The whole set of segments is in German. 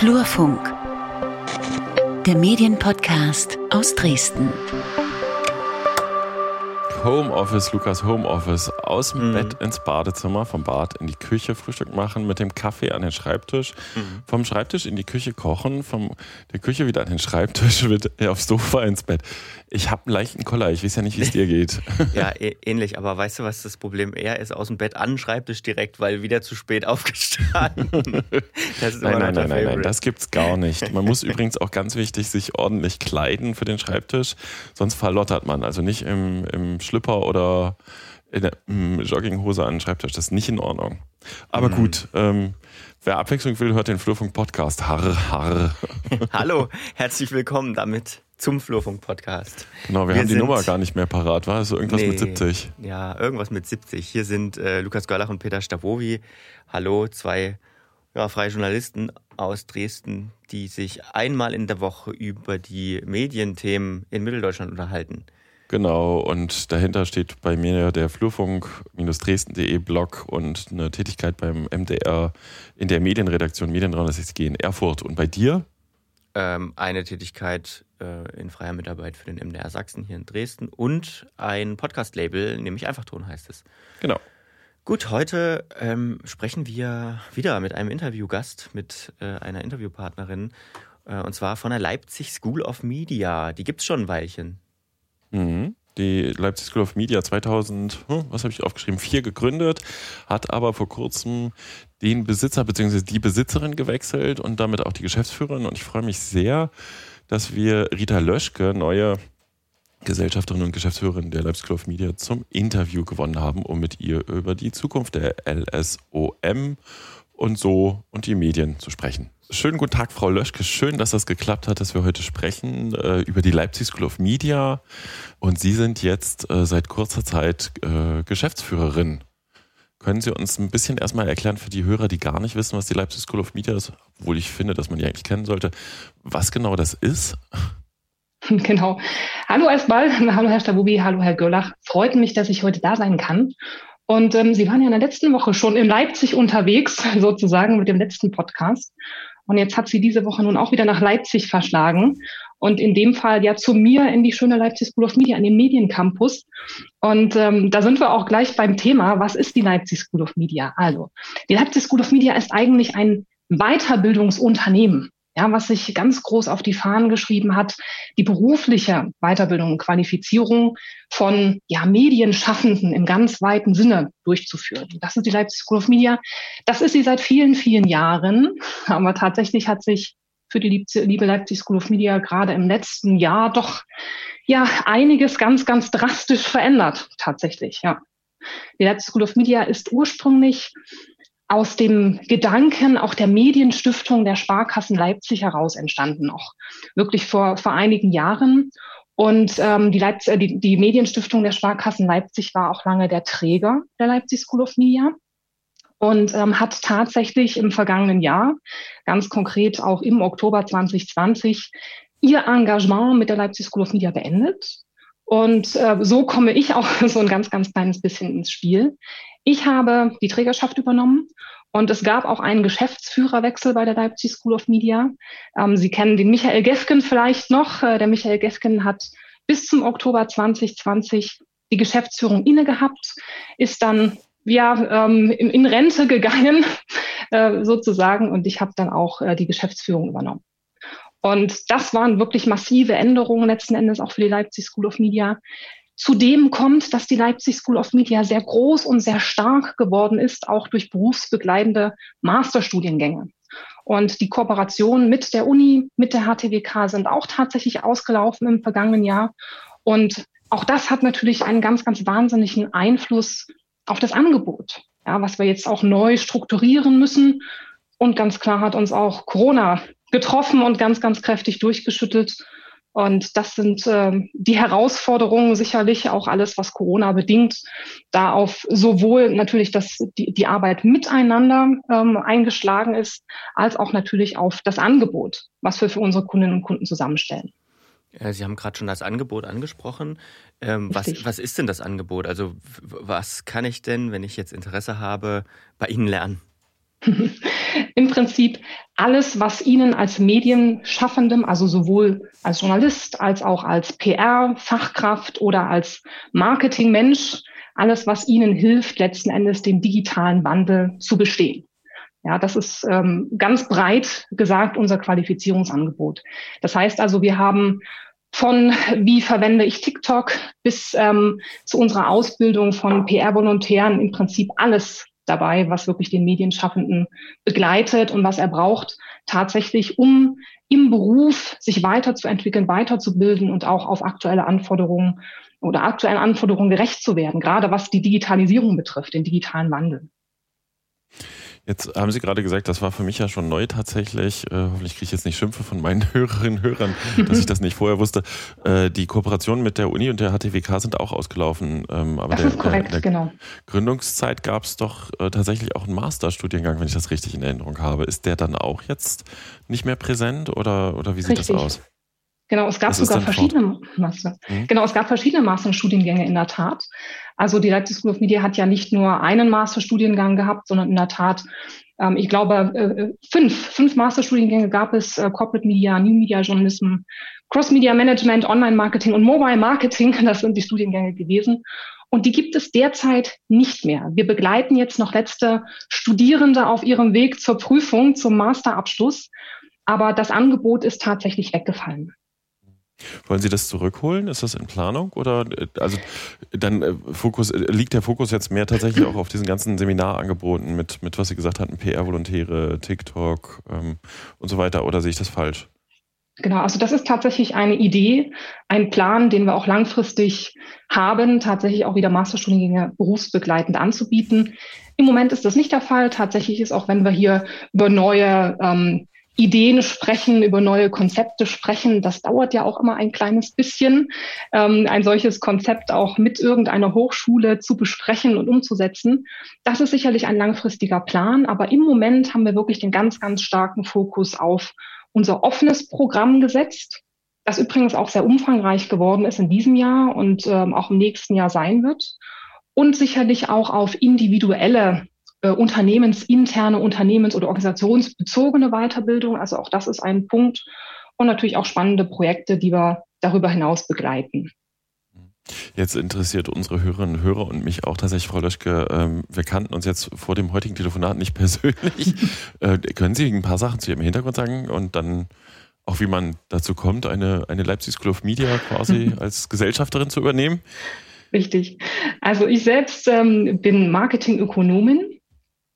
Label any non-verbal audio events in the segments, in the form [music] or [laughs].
Flurfunk, der Medienpodcast aus Dresden. Homeoffice, Lukas Homeoffice, aus dem mhm. Bett ins Badezimmer, vom Bad in die Küche Frühstück machen, mit dem Kaffee an den Schreibtisch, mhm. vom Schreibtisch in die Küche kochen, von der Küche wieder an den Schreibtisch, [laughs] mit, äh, aufs Sofa ins Bett. Ich habe einen leichten Koller, ich weiß ja nicht, wie es dir geht. [laughs] ja, [laughs] ähnlich, aber weißt du, was das Problem eher ist? Aus dem Bett an den Schreibtisch direkt, weil wieder zu spät aufgestanden. Das ist nein, nein, nein, nein, nein, das gibt's gar nicht. Man muss übrigens auch ganz wichtig sich ordentlich kleiden für den Schreibtisch, sonst verlottert man. Also nicht im, im Schlipper oder in der mm, Jogginghose an den Schreibtisch. Das ist nicht in Ordnung. Aber mhm. gut, ähm, wer Abwechslung will, hört den Flurfunk Podcast. Harr, harr. [laughs] Hallo, herzlich willkommen damit zum Flurfunk Podcast. Genau, wir, wir haben die Nummer gar nicht mehr parat, war es irgendwas nee, mit 70? Ja, irgendwas mit 70. Hier sind äh, Lukas Görlach und Peter Stavovi. Hallo, zwei ja, freie Journalisten aus Dresden, die sich einmal in der Woche über die Medienthemen in Mitteldeutschland unterhalten. Genau, und dahinter steht bei mir der Flurfunk-dresden.de Blog und eine Tätigkeit beim MDR in der Medienredaktion Medienraum 360G in Erfurt. Und bei dir? Ähm, eine Tätigkeit äh, in freier Mitarbeit für den MDR Sachsen hier in Dresden und ein Podcast-Label, nämlich Einfachton heißt es. Genau. Gut, heute ähm, sprechen wir wieder mit einem Interviewgast, mit äh, einer Interviewpartnerin, äh, und zwar von der Leipzig School of Media. Die gibt es schon ein Weilchen. Mhm. Die Leipzig School of Media 2000, hm, was habe ich aufgeschrieben, vier gegründet, hat aber vor kurzem den Besitzer bzw. die Besitzerin gewechselt und damit auch die Geschäftsführerin. Und ich freue mich sehr, dass wir Rita Löschke, neue Gesellschafterin und Geschäftsführerin der Leipzig School of Media, zum Interview gewonnen haben, um mit ihr über die Zukunft der LSOM und so und die Medien zu sprechen. Schönen guten Tag, Frau Löschke. Schön, dass das geklappt hat, dass wir heute sprechen äh, über die Leipzig School of Media. Und Sie sind jetzt äh, seit kurzer Zeit äh, Geschäftsführerin. Können Sie uns ein bisschen erstmal erklären für die Hörer, die gar nicht wissen, was die Leipzig School of Media ist, obwohl ich finde, dass man die eigentlich kennen sollte, was genau das ist? [laughs] Genau. Hallo erstmal, hallo Herr Stabubi, hallo Herr Görlach. Freut mich, dass ich heute da sein kann. Und ähm, Sie waren ja in der letzten Woche schon in Leipzig unterwegs, [laughs] sozusagen mit dem letzten Podcast. Und jetzt hat sie diese Woche nun auch wieder nach Leipzig verschlagen. Und in dem Fall ja zu mir in die schöne Leipzig School of Media, an den Mediencampus. Und ähm, da sind wir auch gleich beim Thema, was ist die Leipzig School of Media? Also, die Leipzig School of Media ist eigentlich ein Weiterbildungsunternehmen ja, was sich ganz groß auf die Fahnen geschrieben hat, die berufliche Weiterbildung und Qualifizierung von ja, Medienschaffenden im ganz weiten Sinne durchzuführen. Das ist die Leipzig School of Media. Das ist sie seit vielen, vielen Jahren. Aber tatsächlich hat sich für die liebe Leipzig School of Media gerade im letzten Jahr doch ja einiges ganz, ganz drastisch verändert. Tatsächlich, ja. Die Leipzig School of Media ist ursprünglich aus dem Gedanken auch der Medienstiftung der Sparkassen Leipzig heraus entstanden, noch wirklich vor, vor einigen Jahren. Und ähm, die, Leipzig, die, die Medienstiftung der Sparkassen Leipzig war auch lange der Träger der Leipzig School of Media und ähm, hat tatsächlich im vergangenen Jahr, ganz konkret auch im Oktober 2020, ihr Engagement mit der Leipzig School of Media beendet. Und äh, so komme ich auch [laughs] so ein ganz, ganz kleines bisschen ins Spiel. Ich habe die Trägerschaft übernommen und es gab auch einen Geschäftsführerwechsel bei der Leipzig School of Media. Ähm, Sie kennen den Michael Gefgen vielleicht noch. Äh, der Michael Gefgen hat bis zum Oktober 2020 die Geschäftsführung inne gehabt, ist dann ja ähm, in, in, Rente gegangen [laughs] äh, sozusagen und ich habe dann auch äh, die Geschäftsführung übernommen. Und das waren wirklich massive Änderungen letzten Endes auch für die Leipzig School of Media. Zudem kommt, dass die Leipzig School of Media sehr groß und sehr stark geworden ist, auch durch berufsbegleitende Masterstudiengänge. Und die Kooperationen mit der Uni, mit der HTWK sind auch tatsächlich ausgelaufen im vergangenen Jahr. Und auch das hat natürlich einen ganz, ganz wahnsinnigen Einfluss auf das Angebot, ja, was wir jetzt auch neu strukturieren müssen. Und ganz klar hat uns auch Corona getroffen und ganz, ganz kräftig durchgeschüttelt. Und das sind äh, die Herausforderungen sicherlich auch alles, was Corona bedingt, da auf sowohl natürlich das, die, die Arbeit miteinander ähm, eingeschlagen ist, als auch natürlich auf das Angebot, was wir für unsere Kundinnen und Kunden zusammenstellen. Sie haben gerade schon das Angebot angesprochen. Ähm, was, was ist denn das Angebot? Also was kann ich denn, wenn ich jetzt Interesse habe, bei Ihnen lernen? [laughs] Im Prinzip alles, was Ihnen als Medienschaffendem, also sowohl als Journalist als auch als PR-Fachkraft oder als Marketingmensch, alles, was Ihnen hilft, letzten Endes den digitalen Wandel zu bestehen. Ja, das ist ähm, ganz breit gesagt unser Qualifizierungsangebot. Das heißt also, wir haben von wie verwende ich TikTok bis ähm, zu unserer Ausbildung von PR-Volontären im Prinzip alles dabei, was wirklich den Medienschaffenden begleitet und was er braucht, tatsächlich, um im Beruf sich weiterzuentwickeln, weiterzubilden und auch auf aktuelle Anforderungen oder aktuellen Anforderungen gerecht zu werden, gerade was die Digitalisierung betrifft, den digitalen Wandel. Jetzt haben Sie gerade gesagt, das war für mich ja schon neu tatsächlich. Äh, hoffentlich kriege ich jetzt nicht Schimpfe von meinen [laughs] Hörerinnen und Hörern, dass ich das nicht vorher wusste. Äh, die Kooperationen mit der Uni und der HTWK sind auch ausgelaufen. Ähm, aber das der, ist korrekt, der, der genau. Gründungszeit gab es doch äh, tatsächlich auch einen Masterstudiengang, wenn ich das richtig in Erinnerung habe. Ist der dann auch jetzt nicht mehr präsent oder, oder wie sieht richtig. das aus? Genau, es gab sogar verschiedene Master. Mhm. Genau, es gab verschiedene Masterstudiengänge in der Tat. Also die Leipzig School of Media hat ja nicht nur einen Masterstudiengang gehabt, sondern in der Tat, ähm, ich glaube, äh, fünf, fünf Masterstudiengänge gab es: äh, Corporate Media, New Media Journalism, Cross Media Management, Online Marketing und Mobile Marketing. [laughs] Das sind die Studiengänge gewesen. Und die gibt es derzeit nicht mehr. Wir begleiten jetzt noch letzte Studierende auf ihrem Weg zur Prüfung, zum Masterabschluss. Aber das Angebot ist tatsächlich weggefallen. Wollen Sie das zurückholen? Ist das in Planung? Oder äh, also dann äh, Fokus, äh, liegt der Fokus jetzt mehr tatsächlich auch auf diesen ganzen Seminarangeboten mit, mit was Sie gesagt hatten, PR-Volontäre, TikTok ähm, und so weiter, oder sehe ich das falsch? Genau, also das ist tatsächlich eine Idee, ein Plan, den wir auch langfristig haben, tatsächlich auch wieder Masterstudiengänge berufsbegleitend anzubieten. Im Moment ist das nicht der Fall. Tatsächlich ist auch, wenn wir hier über neue ähm, Ideen sprechen, über neue Konzepte sprechen. Das dauert ja auch immer ein kleines bisschen, ähm, ein solches Konzept auch mit irgendeiner Hochschule zu besprechen und umzusetzen. Das ist sicherlich ein langfristiger Plan, aber im Moment haben wir wirklich den ganz, ganz starken Fokus auf unser offenes Programm gesetzt, das übrigens auch sehr umfangreich geworden ist in diesem Jahr und ähm, auch im nächsten Jahr sein wird. Und sicherlich auch auf individuelle äh, unternehmensinterne, unternehmens- oder organisationsbezogene Weiterbildung. Also auch das ist ein Punkt. Und natürlich auch spannende Projekte, die wir darüber hinaus begleiten. Jetzt interessiert unsere Hörerinnen und Hörer und mich auch tatsächlich, Frau Löschke, ähm, wir kannten uns jetzt vor dem heutigen Telefonat nicht [laughs] persönlich. äh, können Sie ein paar Sachen zu Ihrem Hintergrund sagen und dann auch, wie man dazu kommt, eine, eine Leipzig School of Media quasi [laughs] als Gesellschafterin zu übernehmen? Richtig. Also ich selbst ähm, bin Marketingökonomin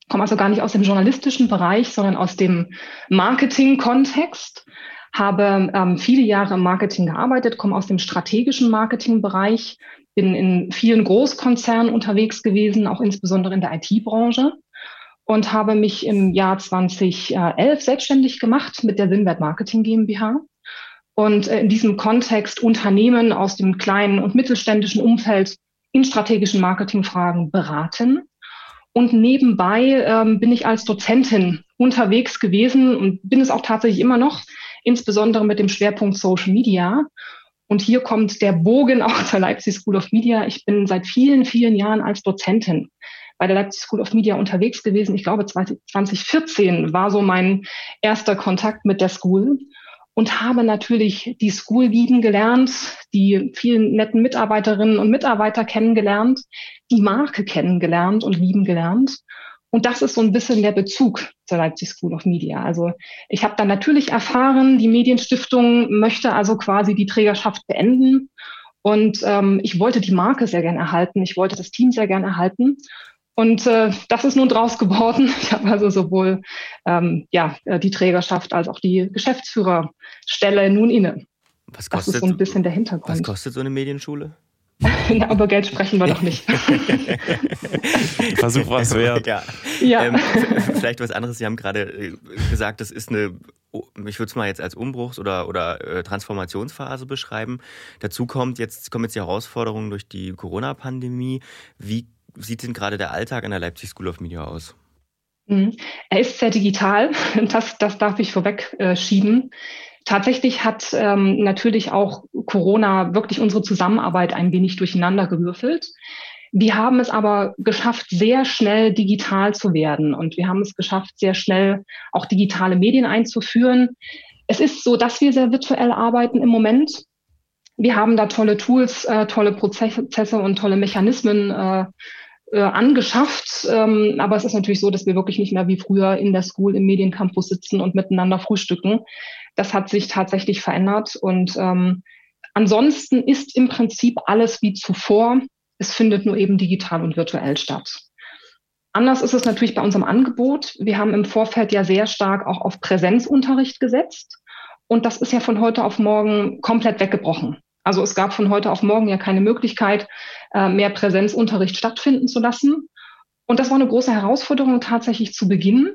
komme also gar nicht aus dem journalistischen Bereich, sondern aus dem Marketing-Kontext, habe ähm, viele Jahre im Marketing gearbeitet, komme aus dem strategischen Marketingbereich, bin in vielen Großkonzernen unterwegs gewesen, auch insbesondere in der IT-Branche und habe mich im Jahr 2011 selbstständig gemacht mit der Sinwert Marketing GmbH und äh, in diesem Kontext Unternehmen aus dem kleinen und mittelständischen Umfeld in strategischen Marketingfragen beraten und nebenbei ähm, bin ich als Dozentin unterwegs gewesen und bin es auch tatsächlich immer noch, insbesondere mit dem Schwerpunkt Social Media. Und hier kommt der Bogen [laughs] auch zur Leipzig School of Media. Ich bin seit vielen, vielen Jahren als Dozentin bei der Leipzig School of Media unterwegs gewesen. Ich glaube, 2014 war so mein erster Kontakt mit der School und habe natürlich die School lieben gelernt, die vielen netten Mitarbeiterinnen und Mitarbeiter kennengelernt, die Marke kennengelernt und lieben gelernt. Und das ist so ein bisschen der Bezug zur Leipzig School of Media. Also ich habe dann natürlich erfahren, die Medienstiftung möchte also quasi die Trägerschaft beenden. Und ähm, ich wollte die Marke sehr gern erhalten. Ich wollte das Team sehr gern erhalten. Und äh, das ist nun draus geworden. [laughs] Ich habe also sowohl ähm, ja, äh, die Trägerschaft als auch die Geschäftsführerstelle nun inne. Was kostet, das ist so ein bisschen der Hintergrund. Was kostet so eine Medienschule? [laughs] ja, über Geld sprechen wir doch nicht. [laughs] Versuch was wert. Ja. ja. Ähm, vielleicht was anderes. Sie haben gerade äh, gesagt, das ist eine, ich würde es mal jetzt als Umbruchs- oder, oder äh, Transformationsphase beschreiben. Dazu kommt jetzt, kommen jetzt die Herausforderungen durch die Corona-Pandemie. Wie sieht denn gerade der Alltag an der Leipzig School of Media aus? Mhm. Er ist sehr digital, [laughs] das, das darf ich vorweg äh, schieben. Tatsächlich hat ähm, natürlich auch Corona wirklich unsere Zusammenarbeit ein wenig durcheinander gewürfelt. Wir haben es aber geschafft, sehr schnell digital zu werden und wir haben es geschafft, sehr schnell auch digitale Medien einzuführen. Es ist so, dass wir sehr virtuell arbeiten im Moment. Wir haben da tolle Tools, äh, tolle Prozesse und tolle Mechanismen äh, äh, angeschafft. Ähm, aber es ist natürlich so, dass wir wirklich nicht mehr wie früher in der School im Mediencampus sitzen und miteinander frühstücken. Das hat sich tatsächlich verändert. Und ähm, ansonsten ist im Prinzip alles wie zuvor. Es findet nur eben digital und virtuell statt. Anders ist es natürlich bei unserem Angebot. Wir haben im Vorfeld ja sehr stark auch auf Präsenzunterricht gesetzt. Und das ist ja von heute auf morgen komplett weggebrochen. Also es gab von heute auf morgen ja keine Möglichkeit, äh, mehr Präsenzunterricht stattfinden zu lassen. Und das war eine große Herausforderung tatsächlich zu Beginn.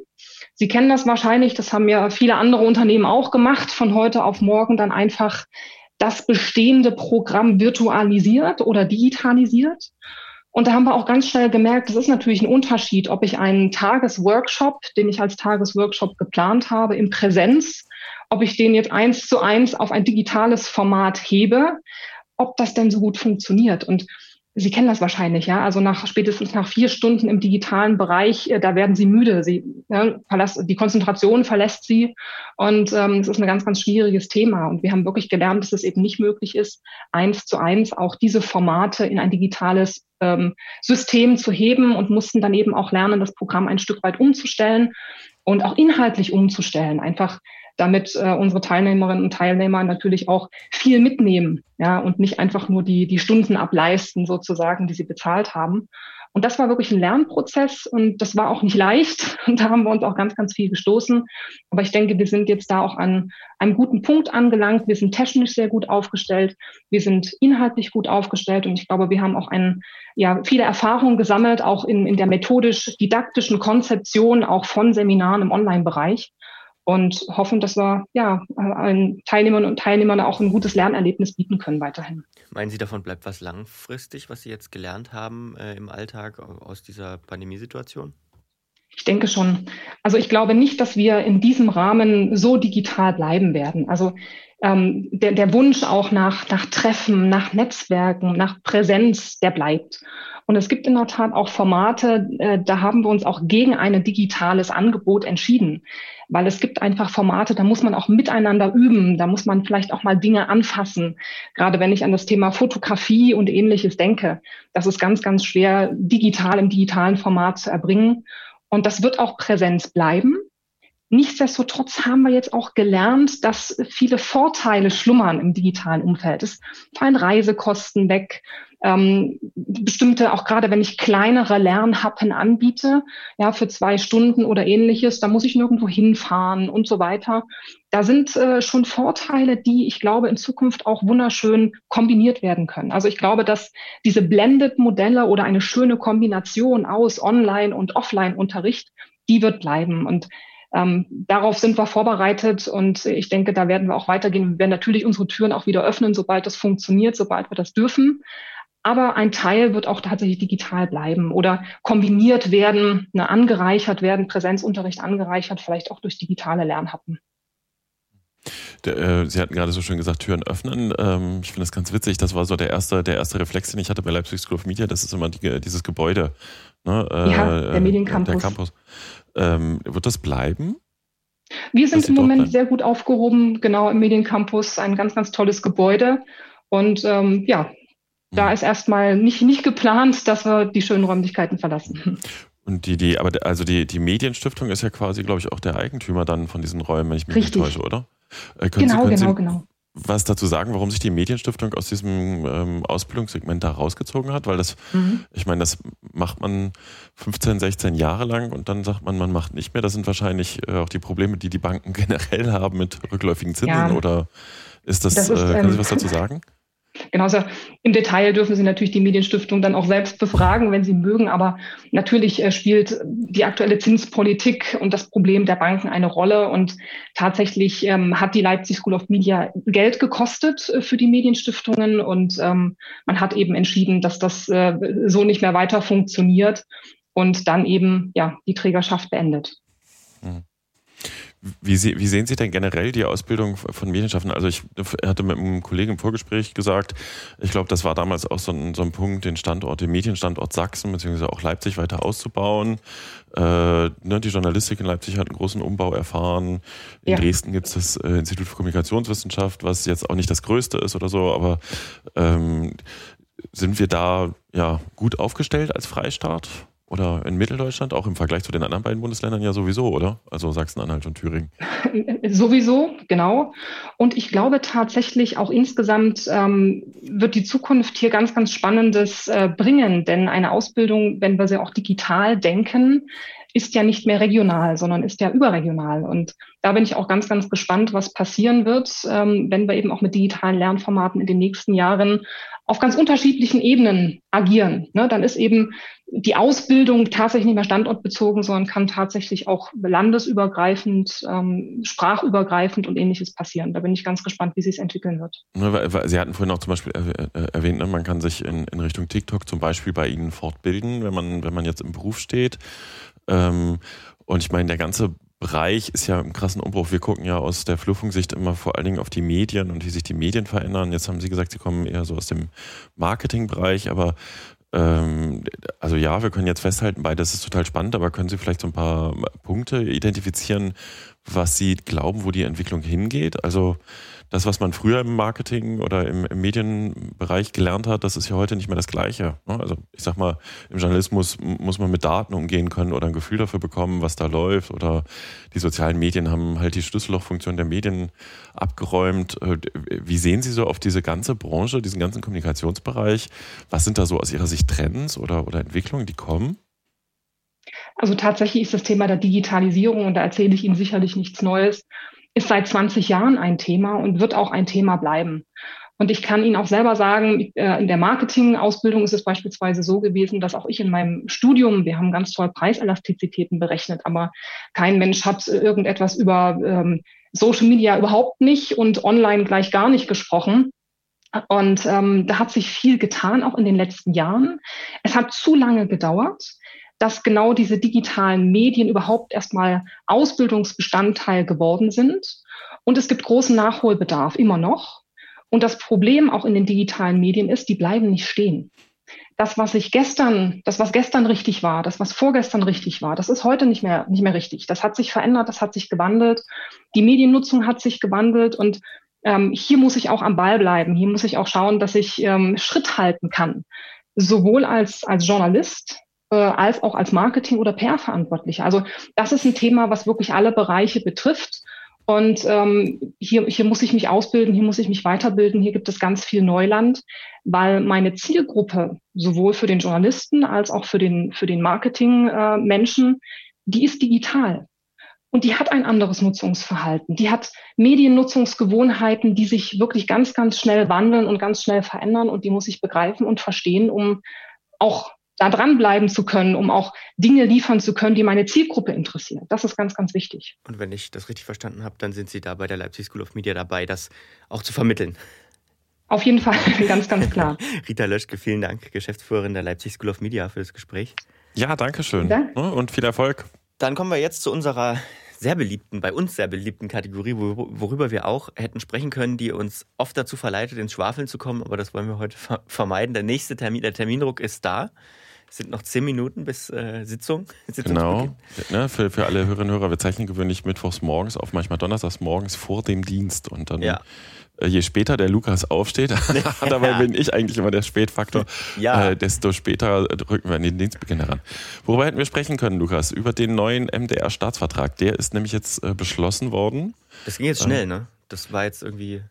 Sie kennen das wahrscheinlich, das haben ja viele andere Unternehmen auch gemacht, von heute auf morgen dann einfach das bestehende Programm virtualisiert oder digitalisiert. Und da haben wir auch ganz schnell gemerkt, es ist natürlich ein Unterschied, ob ich einen Tagesworkshop, den ich als Tagesworkshop geplant habe, in Präsenz ob ich den jetzt eins zu eins auf ein digitales Format hebe, ob das denn so gut funktioniert. Und Sie kennen das wahrscheinlich, ja. Also nach spätestens nach vier Stunden im digitalen Bereich, äh, da werden Sie müde. Sie, ja, die Konzentration verlässt Sie und ähm, es ist ein ganz, ganz schwieriges Thema. Und wir haben wirklich gelernt, dass es eben nicht möglich ist, eins zu eins auch diese Formate in ein digitales ähm, System zu heben und mussten dann eben auch lernen, das Programm ein Stück weit umzustellen und auch inhaltlich umzustellen. Einfach damit äh, unsere Teilnehmerinnen und Teilnehmer natürlich auch viel mitnehmen, ja, und nicht einfach nur die, die Stunden ableisten sozusagen, die sie bezahlt haben. Und das war wirklich ein Lernprozess und das war auch nicht leicht. [laughs] Und da haben wir uns auch ganz, ganz viel gestoßen. Aber ich denke, wir sind jetzt da auch an einem guten Punkt angelangt. Wir sind technisch sehr gut aufgestellt. Wir sind inhaltlich gut aufgestellt. Und ich glaube, wir haben auch ein, ja, viele Erfahrungen gesammelt, auch in, in der methodisch-didaktischen Konzeption, auch von Seminaren im Online-Bereich und hoffen, dass wir ja, allen Teilnehmern und Teilnehmern auch ein gutes Lernerlebnis bieten können weiterhin. Meinen Sie, davon bleibt was langfristig, was Sie jetzt gelernt haben äh, im Alltag aus dieser Pandemiesituation? Ich denke schon. Also ich glaube nicht, dass wir in diesem Rahmen so digital bleiben werden. Also ähm, der, der Wunsch auch nach, nach Treffen, nach Netzwerken, nach Präsenz, der bleibt. Und es gibt in der Tat auch Formate, äh, da haben wir uns auch gegen ein digitales Angebot entschieden, weil es gibt einfach Formate, da muss man auch miteinander üben, da muss man vielleicht auch mal Dinge anfassen. Gerade wenn ich an das Thema Fotografie und ähnliches denke, das ist ganz, ganz schwer digital im digitalen Format zu erbringen. Und das wird auch Präsenz bleiben. Nichtsdestotrotz haben wir jetzt auch gelernt, dass viele Vorteile schlummern im digitalen Umfeld. Es fallen Reisekosten weg, ähm, bestimmte, auch gerade wenn ich kleinere Lernhappen anbiete, ja, für zwei Stunden oder ähnliches, da muss ich nirgendwo hinfahren und so weiter. Da sind äh, schon Vorteile, die ich glaube in Zukunft auch wunderschön kombiniert werden können. Also ich glaube, dass diese Blended-Modelle oder eine schöne Kombination aus Online- und Offline-Unterricht, die wird bleiben. Und ähm, darauf sind wir vorbereitet und ich denke, da werden wir auch weitergehen. Wir werden natürlich unsere Türen auch wieder öffnen, sobald das funktioniert, sobald wir das dürfen. Aber ein Teil wird auch tatsächlich digital bleiben oder kombiniert werden, ne, angereichert werden, Präsenzunterricht angereichert, vielleicht auch durch digitale Lernhappen. Äh, Sie hatten gerade so schön gesagt, Türen öffnen. Ähm, ich finde das ganz witzig. Das war so der erste, der erste Reflex, den ich hatte bei Leipzig School of Media. Das ist immer die, dieses Gebäude. Ne? ja, der äh, Mediencampus. Der Campus. Ähm, wird das bleiben? Wir sind im Moment sehr gut aufgehoben, genau im Mediencampus, ein ganz, ganz tolles Gebäude. Und ähm, ja, da mhm. ist erstmal nicht, nicht geplant, dass wir die schönen Räumlichkeiten verlassen. Und die, die, aber also die, die Medienstiftung ist ja quasi, glaube ich, auch der Eigentümer dann von diesen Räumen, wenn ich mich Richtig. nicht täusche, oder? Äh, genau, Sie, genau, Sie genau. Was dazu sagen, warum sich die Medienstiftung aus diesem ähm, Ausbildungssegment da rausgezogen hat? Weil das, mhm. ich meine, das macht man 15, 16 Jahre lang und dann sagt man, man macht nicht mehr. Das sind wahrscheinlich äh, auch die Probleme, die die Banken [laughs] generell haben mit rückläufigen Zinsen. Ja. Oder ist das, das ist, äh, können Sie ähm, was dazu sagen? Genauso im Detail dürfen Sie natürlich die Medienstiftung dann auch selbst befragen, wenn Sie mögen. Aber natürlich äh, spielt die aktuelle Zinspolitik und das Problem der Banken eine Rolle. Und tatsächlich ähm, hat die Leipzig School of Media Geld gekostet äh, für die Medienstiftungen. Und ähm, man hat eben entschieden, dass das äh, so nicht mehr weiter funktioniert und dann eben ja die Trägerschaft beendet. Mhm. Wie, Sie, wie, sehen Sie denn generell die Ausbildung von Medienschaffenden? Also ich hatte mit einem Kollegen im Vorgespräch gesagt, ich glaube, das war damals auch so ein, so ein Punkt, den Standort, den Medienstandort Sachsen bzw. auch Leipzig weiter auszubauen. Äh, ne, die Journalistik in Leipzig hat einen großen Umbau erfahren. In ja. Dresden gibt es das äh, Institut für Kommunikationswissenschaft, was jetzt auch nicht das größte ist oder so, aber ähm, sind wir da ja gut aufgestellt als Freistaat? Oder in Mitteldeutschland, auch im Vergleich zu den anderen beiden Bundesländern ja sowieso, oder? Also Sachsen-Anhalt und Thüringen. sowieso, genau. Und ich glaube tatsächlich auch insgesamt ähm, wird die Zukunft hier ganz, ganz Spannendes äh, bringen. Denn eine Ausbildung, wenn wir sie auch digital denken, ist ja nicht mehr regional, sondern ist ja überregional. Und da bin ich auch ganz, ganz gespannt, was passieren wird, ähm, wenn wir eben auch mit digitalen Lernformaten in den nächsten Jahren auf ganz unterschiedlichen Ebenen agieren. Ne, dann ist eben die Ausbildung tatsächlich nicht mehr standortbezogen, sondern kann tatsächlich auch landesübergreifend, ähm, sprachübergreifend und ähnliches passieren. Da bin ich ganz gespannt, wie sich es entwickeln wird. Sie hatten vorhin auch zum Beispiel äh, erwähnt, ne, man kann sich in, in Richtung TikTok zum Beispiel bei Ihnen fortbilden, wenn man, wenn man jetzt im Beruf steht. Ähm, und ich meine, der ganze Bereich ist ja im krassen Umbruch. Wir gucken ja aus der Flurfunksicht immer vor allen Dingen auf die Medien und wie sich die Medien verändern. Jetzt haben Sie gesagt, Sie kommen eher so aus dem Marketingbereich, aber ähm, also ja, wir können jetzt festhalten, beides ist total spannend, aber können Sie vielleicht so ein paar Punkte identifizieren, was Sie glauben, wo die Entwicklung hingeht? Also das, was man früher im Marketing oder im, im, Medienbereich gelernt hat, das ist ja heute nicht mehr das Gleiche. Ne? Also ich sag mal, im Journalismus muss man mit Daten umgehen können oder ein Gefühl dafür bekommen, was da läuft. Oder die sozialen Medien haben halt die Schlüssellochfunktion der Medien abgeräumt. Äh, wie sehen Sie so auf diese ganze Branche, diesen ganzen Kommunikationsbereich? Was sind da so aus Ihrer Sicht Trends oder, oder Entwicklungen, die kommen? Also tatsächlich ist das Thema der Digitalisierung, und da erzähle ich Ihnen sicherlich nichts Neues, ist seit 20 Jahren ein Thema und wird auch ein Thema bleiben. Und ich kann Ihnen auch selber sagen, äh, in der Marketing-Ausbildung ist es beispielsweise so gewesen, dass auch ich in meinem Studium, wir haben ganz toll Preiselastizitäten berechnet, aber kein Mensch hat irgendetwas über ähm, Social Media überhaupt nicht und online gleich gar nicht gesprochen. Und ähm, da hat sich viel getan, auch in den letzten Jahren. Es hat zu lange gedauert dass genau diese digitalen Medien überhaupt erstmal Ausbildungsbestandteil geworden sind. Und es gibt großen Nachholbedarf immer noch. Und das Problem auch in den digitalen Medien ist, die bleiben nicht stehen. Das, was ich gestern, das, was gestern richtig war, das, was vorgestern richtig war, das ist heute nicht mehr, nicht mehr richtig. Das hat sich verändert, das hat sich gewandelt. Die Mediennutzung hat sich gewandelt und ähm, hier muss ich auch am Ball bleiben. Hier muss ich auch schauen, dass ich ähm, Schritt halten kann. Sowohl als, als Journalist, äh, als auch als Marketing- oder PR-Verantwortlicher. Also das ist ein Thema, was wirklich alle Bereiche betrifft. Und ähm, hier, hier muss ich mich ausbilden, hier muss ich mich weiterbilden, hier gibt es ganz viel Neuland, weil meine Zielgruppe sowohl für den Journalisten als auch für den, für den Marketing-Menschen, äh, die ist digital. Und die hat ein anderes Nutzungsverhalten. Die hat Mediennutzungsgewohnheiten, die sich wirklich ganz, ganz schnell wandeln und ganz schnell verändern. Und die muss ich begreifen und verstehen, um auch da dranbleiben zu können, um auch Dinge liefern zu können, die meine Zielgruppe interessieren. Das ist ganz, ganz wichtig. Und wenn ich das richtig verstanden habe, dann sind Sie da bei der Leipzig School of Media dabei, das auch zu vermitteln. Auf jeden Fall, [laughs] ganz, ganz klar. [laughs] Rita Löschke, vielen Dank, Geschäftsführerin der Leipzig School of Media, für das Gespräch. Ja, danke schön. Ja. Und viel Erfolg. Dann kommen wir jetzt zu unserer sehr beliebten, bei uns sehr beliebten Kategorie, worüber wir auch hätten sprechen können, die uns oft dazu verleitet, ins Schwafeln zu kommen, aber das wollen wir heute vermeiden. Der nächste Termin, der Termindruck ist da. Es sind noch zehn Minuten bis äh, Sitzung. [laughs] Genau. Ne, für, für alle Hörerinnen und Hörer, wir zeichnen gewöhnlich mittwochs morgens auf, manchmal donnerstags morgens vor dem Dienst. Und dann, ja. äh, je später der Lukas aufsteht, [laughs] dabei bin ich eigentlich immer der Spätfaktor, [laughs] ja. äh, desto später drücken wir an den Dienstbeginn heran. Worüber hätten wir sprechen können, Lukas? Über den neuen MDR-Staatsvertrag. Der ist nämlich jetzt äh, beschlossen worden. Das ging jetzt schnell, ne? Das war jetzt irgendwie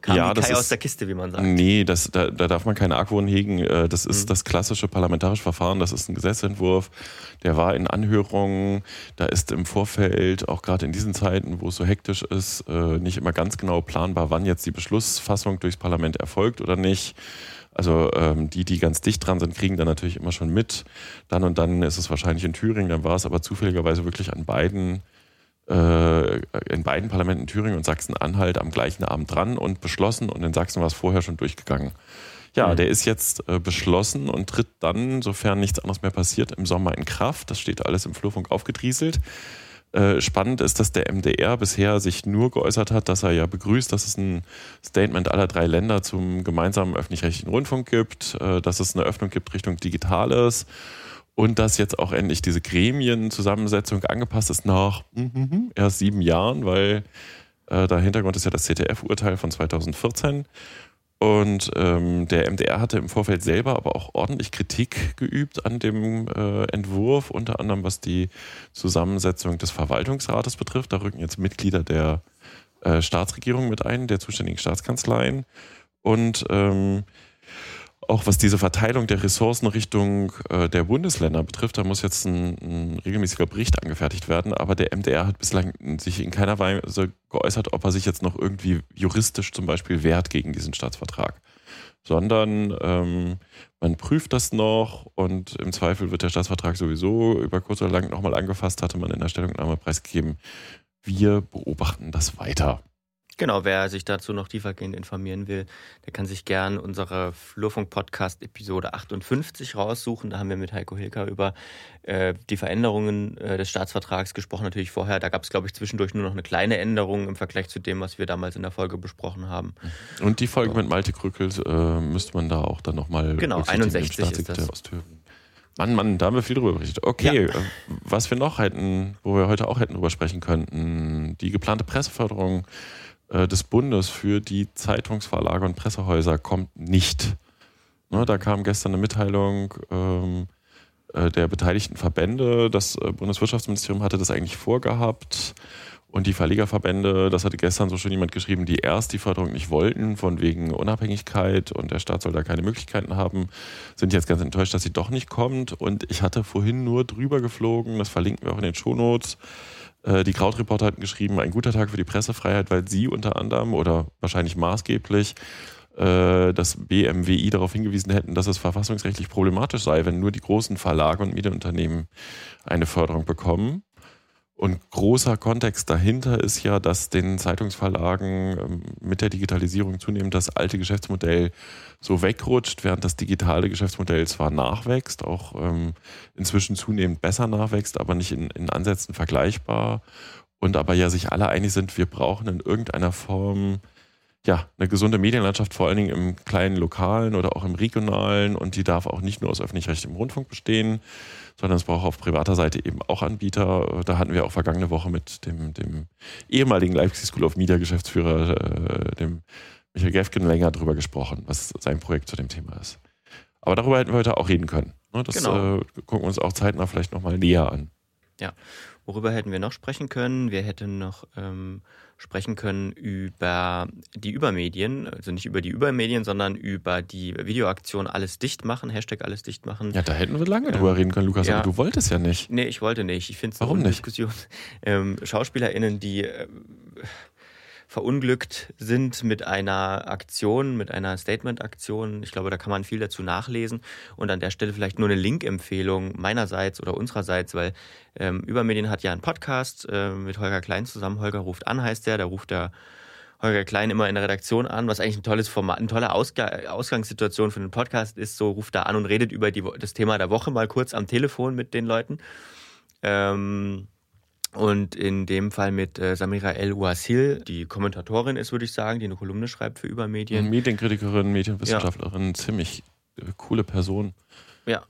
kam ja, das ist, aus der Kiste, wie man sagt. Nee, das, da, da darf man keinen Argwohn hegen. Äh, das ist mhm. das klassische parlamentarische Verfahren. Das ist ein Gesetzentwurf. Der war in Anhörungen. Da ist im Vorfeld, auch gerade in diesen Zeiten, wo es so hektisch ist, äh, nicht immer ganz genau planbar, wann jetzt die Beschlussfassung durchs Parlament erfolgt oder nicht. Also ähm, die, die ganz dicht dran sind, kriegen dann natürlich immer schon mit. Dann und dann ist es wahrscheinlich in Thüringen. Dann war es aber zufälligerweise wirklich an beiden in beiden Parlamenten Thüringen und Sachsen-Anhalt am gleichen Abend dran und beschlossen und in Sachsen war es vorher schon durchgegangen. Ja, mhm. der ist jetzt äh, beschlossen und tritt dann, sofern nichts anderes mehr passiert, im Sommer in Kraft. Das steht alles im Flurfunk aufgedrieselt. Äh, spannend ist, dass der MDR bisher sich nur geäußert hat, dass er ja begrüßt, dass es ein Statement aller drei Länder zum gemeinsamen öffentlich-rechtlichen Rundfunk gibt, äh, dass es eine Öffnung gibt Richtung Digitales und dass jetzt auch endlich diese Gremienzusammensetzung angepasst ist nach mhm, erst sieben Jahren, weil äh, der Hintergrund ist ja das ZDF-Urteil von 2014 und ähm, der MDR hatte im Vorfeld selber aber auch ordentlich Kritik geübt an dem äh, Entwurf, unter anderem was die Zusammensetzung des Verwaltungsrates betrifft. Da rücken jetzt Mitglieder der äh, Staatsregierung mit ein, der zuständigen Staatskanzleien. Und ähm, auch was diese Verteilung der Ressourcen Richtung äh, der Bundesländer betrifft, da muss jetzt ein, ein, regelmäßiger Bericht angefertigt werden. Aber der MDR hat bislang sich in keiner Weise geäußert, ob er sich jetzt noch irgendwie juristisch zum Beispiel wehrt gegen diesen Staatsvertrag. Sondern ähm, man prüft das noch und im Zweifel wird der Staatsvertrag sowieso über kurz oder lang nochmal angefasst, hatte man in der Stellungnahme preisgegeben. Wir beobachten das weiter. Genau, wer sich dazu noch tiefergehend informieren will, der kann sich gern unsere Flurfunk-Podcast Episode 58 raussuchen. Da haben wir mit Heiko Hilker über äh, die Veränderungen äh, des Staatsvertrags gesprochen. Natürlich vorher, da gab es, glaube ich, zwischendurch nur noch eine kleine Änderung im Vergleich zu dem, was wir damals in der Folge besprochen haben. Und die Folge so. mit Malte Krückel äh, müsste man da auch dann nochmal genau, 61 ist das. Mann, Mann, da haben wir viel drüber berichtet. Okay, ja. Äh, was wir noch hätten, wo wir heute auch hätten drüber sprechen könnten, die geplante Presseförderung des Bundes für die Zeitungsverlage und Pressehäuser kommt nicht. Ne, da kam gestern eine Mitteilung ähm, äh, der beteiligten Verbände. Das äh, Bundeswirtschaftsministerium hatte das eigentlich vorgehabt. Und die Verlegerverbände, das hatte gestern so schon jemand geschrieben, die erst die Förderung nicht wollten, von wegen Unabhängigkeit und der Staat soll da keine Möglichkeiten haben, sind jetzt ganz enttäuscht, dass sie doch nicht kommt. Und ich hatte vorhin nur drüber geflogen, das verlinken wir auch in den Shownotes, äh, die Krautreporter hatten geschrieben, ein guter Tag für die Pressefreiheit, weil sie unter anderem oder wahrscheinlich maßgeblich äh, das BMWI darauf hingewiesen hätten, dass es verfassungsrechtlich problematisch sei, wenn nur die großen Verlage und Medienunternehmen eine Förderung bekommen. Und großer Kontext dahinter ist ja, dass den Zeitungsverlagen ähm, mit der Digitalisierung zunehmend das alte Geschäftsmodell so wegrutscht, während das digitale Geschäftsmodell zwar nachwächst, auch ähm, inzwischen zunehmend besser nachwächst, aber nicht in, in Ansätzen vergleichbar. Und aber ja sich alle einig sind, wir brauchen in irgendeiner Form ja, eine gesunde Medienlandschaft, vor allen Dingen im kleinen Lokalen oder auch im regionalen. Und die darf auch nicht nur aus öffentlich-rechtlichem Rundfunk bestehen, sondern es braucht auf privater Seite eben auch Anbieter. Da hatten wir auch vergangene Woche mit dem, dem ehemaligen Leipzig School of Media Geschäftsführer, äh, dem Michael Gefgen, länger drüber gesprochen, was sein Projekt zu dem Thema ist. Aber darüber hätten wir heute auch reden können. Ne? Das genau. äh, gucken wir uns auch zeitnah vielleicht nochmal näher an. Ja, worüber hätten wir noch sprechen können? Wir hätten noch ähm, sprechen können über die Übermedien, also nicht über die Übermedien, sondern über die Videoaktion Alles dicht machen, Hashtag Alles dicht machen. Ja, da hätten wir lange ähm, drüber reden können, Lukas, ja. aber du wolltest ja nicht. Nee, ich wollte nicht. Ich finde es Warum nicht? Diskussion. [laughs] Ähm, SchauspielerInnen, die äh, verunglückt sind mit einer Aktion, mit einer Statement-Aktion. Ich glaube, da kann man viel dazu nachlesen. Und an der Stelle vielleicht nur eine Link-Empfehlung meinerseits oder unsererseits, weil ähm, Übermedien hat ja einen Podcast äh, mit Holger Klein zusammen. Holger ruft an, heißt der. Da ruft der Holger Klein immer in der Redaktion an, was eigentlich ein tolles Format, eine tolle Ausg Ausgangssituation für einen Podcast ist. So ruft er an und redet über die, das Thema der Woche mal kurz am Telefon mit den Leuten. Ähm, und in dem Fall mit äh, Samira El Ouasil, die Kommentatorin ist, würde ich sagen, die eine Kolumne schreibt für Übermedien. Medienkritikerin, Medienwissenschaftlerin, ja. ziemlich äh, coole Person. Ja.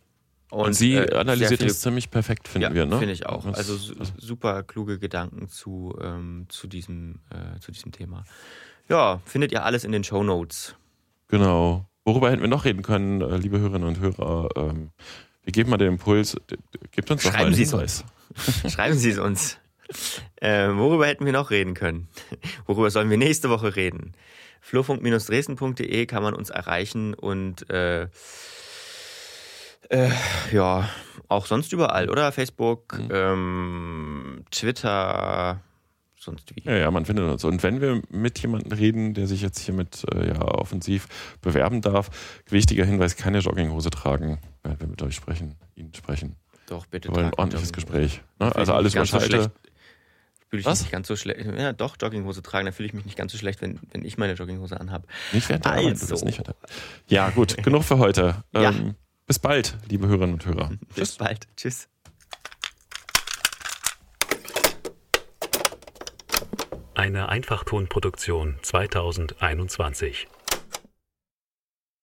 Und, Und sie äh, analysiert es ziemlich perfekt, finden ja, wir, ne? Finde ich auch. Also, super kluge Gedanken zu, ähm, zu, diesem, äh, zu diesem Thema. Ja, findet ihr alles in den Show Notes. Genau. Worüber hätten wir noch reden können, äh, liebe Hörerinnen und Hörer? Ähm, wir geben mal den Impuls. Gebt uns doch mal einen Hinweis. [laughs] Schreiben Sie es uns. Äh, worüber hätten wir noch reden können? [laughs] Worüber sollen wir nächste Woche reden? flurfunk-dresden.de kann man uns erreichen und äh, äh, ja, auch sonst überall, oder? Facebook, mhm. ähm, Twitter, sonst wie. Ja, ja, man findet uns. Und wenn wir mit jemandem reden, der sich jetzt hiermit äh, ja, offensiv bewerben darf, wichtiger Hinweis, keine Jogginghose tragen, wenn wir mit euch sprechen, Ihnen sprechen. Doch, bitte. Wollen ein ordentliches Gespräch. Ne? Also alles über Scheite. So fühle ich Was? mich nicht ganz so schlecht. Ja, doch, Jogginghose tragen, da fühle ich mich nicht ganz so schlecht, wenn, wenn ich meine Jogginghose anhabe. Nicht während der also. Arbeit, du also. nicht Ja, gut, [laughs] genug für heute. Ja. Ähm, bis bald, liebe Hörerinnen und Hörer. Bis bald. Tschüss. eine Einfachtonproduktion 2021.